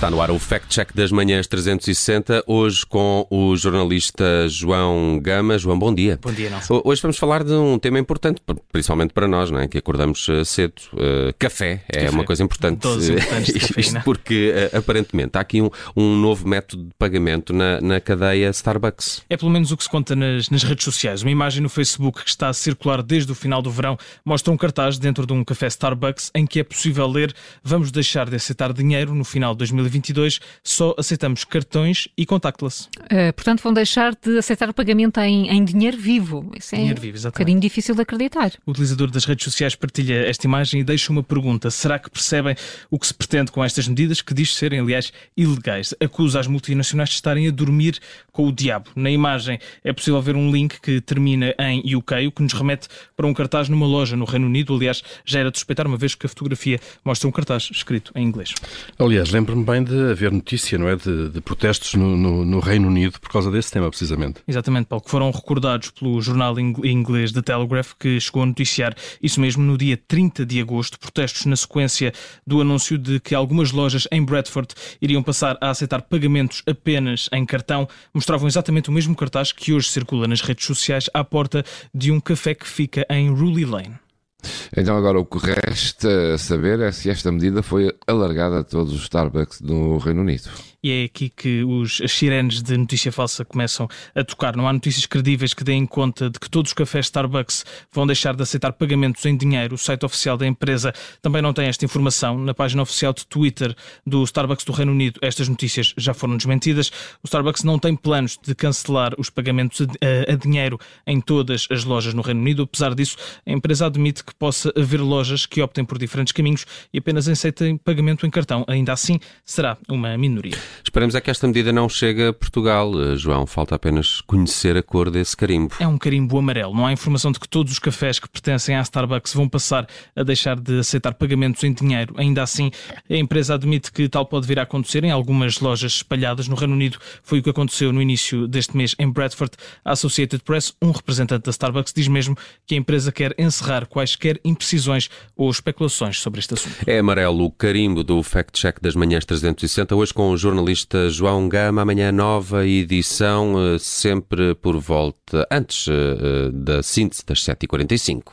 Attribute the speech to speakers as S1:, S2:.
S1: Está no ar o Fact Check das Manhãs 360, hoje com o jornalista João Gama. João, bom dia.
S2: Bom dia, Nelson.
S1: Hoje vamos falar de um tema importante, principalmente para nós, não é? que acordamos eh, cedo. Uh, café é
S2: café.
S1: uma coisa importante.
S2: Cafeína.
S1: Isto porque, uh, aparentemente, há aqui um, um, novo método de pagamento na, na cadeia Starbucks.
S2: É pelo menos o que se conta nas, nas redes sociais. Uma imagem no Facebook que está a circular desde o final do verão mostra um cartaz dentro de um café Starbucks em que é possível ler vamos deixar de aceitar dinheiro no final de 2022, só aceitamos cartões e contactless.
S3: Uh, portanto, vão deixar de aceitar o pagamento em, em dinheiro vivo. Isso é
S2: dinheiro vivo, exatamente.
S3: um bocadinho difícil de acreditar.
S2: O utilizador das redes sociais partilha esta imagem e deixa uma pergunta. Será que percebem o que se pretende com estas medidas, que diz serem, aliás, ilegais? Acusa as multinacionais de estarem a dormir com o diabo. Na imagem é possível ver um link que termina em UK, o que nos remete para um cartaz numa loja no Reino Unido. Aliás, já era de suspeitar, uma vez que a fotografia mostra um cartaz escrito em inglês.
S4: Aliás, lembro-me bem de haver notícia, não é? De, de protestos no, no, no, Reino Unido por causa desse tema, precisamente.
S2: Exatamente, Paulo, que foram recordados pelo jornal inglês The Telegraph, que chegou a noticiar isso mesmo no dia 30 de agosto. Protestos na sequência do anúncio de que algumas lojas em Bradford iriam passar a aceitar pagamentos apenas em cartão. Mostravam exatamente o mesmo cartaz que hoje circula nas redes sociais à porta de um café que fica em Ruley Lane.
S5: Então agora o que resta saber é se esta medida foi alargada a todos os Starbucks no Reino Unido.
S2: E é aqui que os, as sirenes de notícia falsa começam a tocar. Não há notícias credíveis que deem conta de que todos os cafés Starbucks vão deixar de aceitar pagamentos em dinheiro. O site oficial da empresa também não tem esta informação. Na página oficial de Twitter do Starbucks do Reino Unido, estas notícias já foram desmentidas. O Starbucks não tem planos de cancelar os pagamentos a, a, a dinheiro em todas as lojas no Reino Unido. Apesar disso, a empresa admite que possa haver lojas que optem por diferentes caminhos e apenas aceitem pagamento em cartão. Ainda assim, será uma minoria.
S1: Esperemos é que esta medida não chegue a Portugal, eh, João. Falta apenas conhecer a cor desse carimbo.
S2: É um carimbo amarelo. Não há informação de que todos os cafés que pertencem à Starbucks vão passar a deixar de aceitar pagamentos em dinheiro. Ainda assim, a empresa admite que tal pode vir a acontecer em algumas lojas espalhadas no Reino Unido. Foi o que aconteceu no início deste mês em Bradford. A Associated Press, um representante da Starbucks, diz mesmo que a empresa quer encerrar quaisquer imprecisões ou especulações sobre este assunto.
S1: É amarelo o carimbo do Fact Check das Manhãs 360, hoje com o jornalista João Gama. Amanhã nova edição, eh, sempre por volta, antes eh, da síntese das 7h45.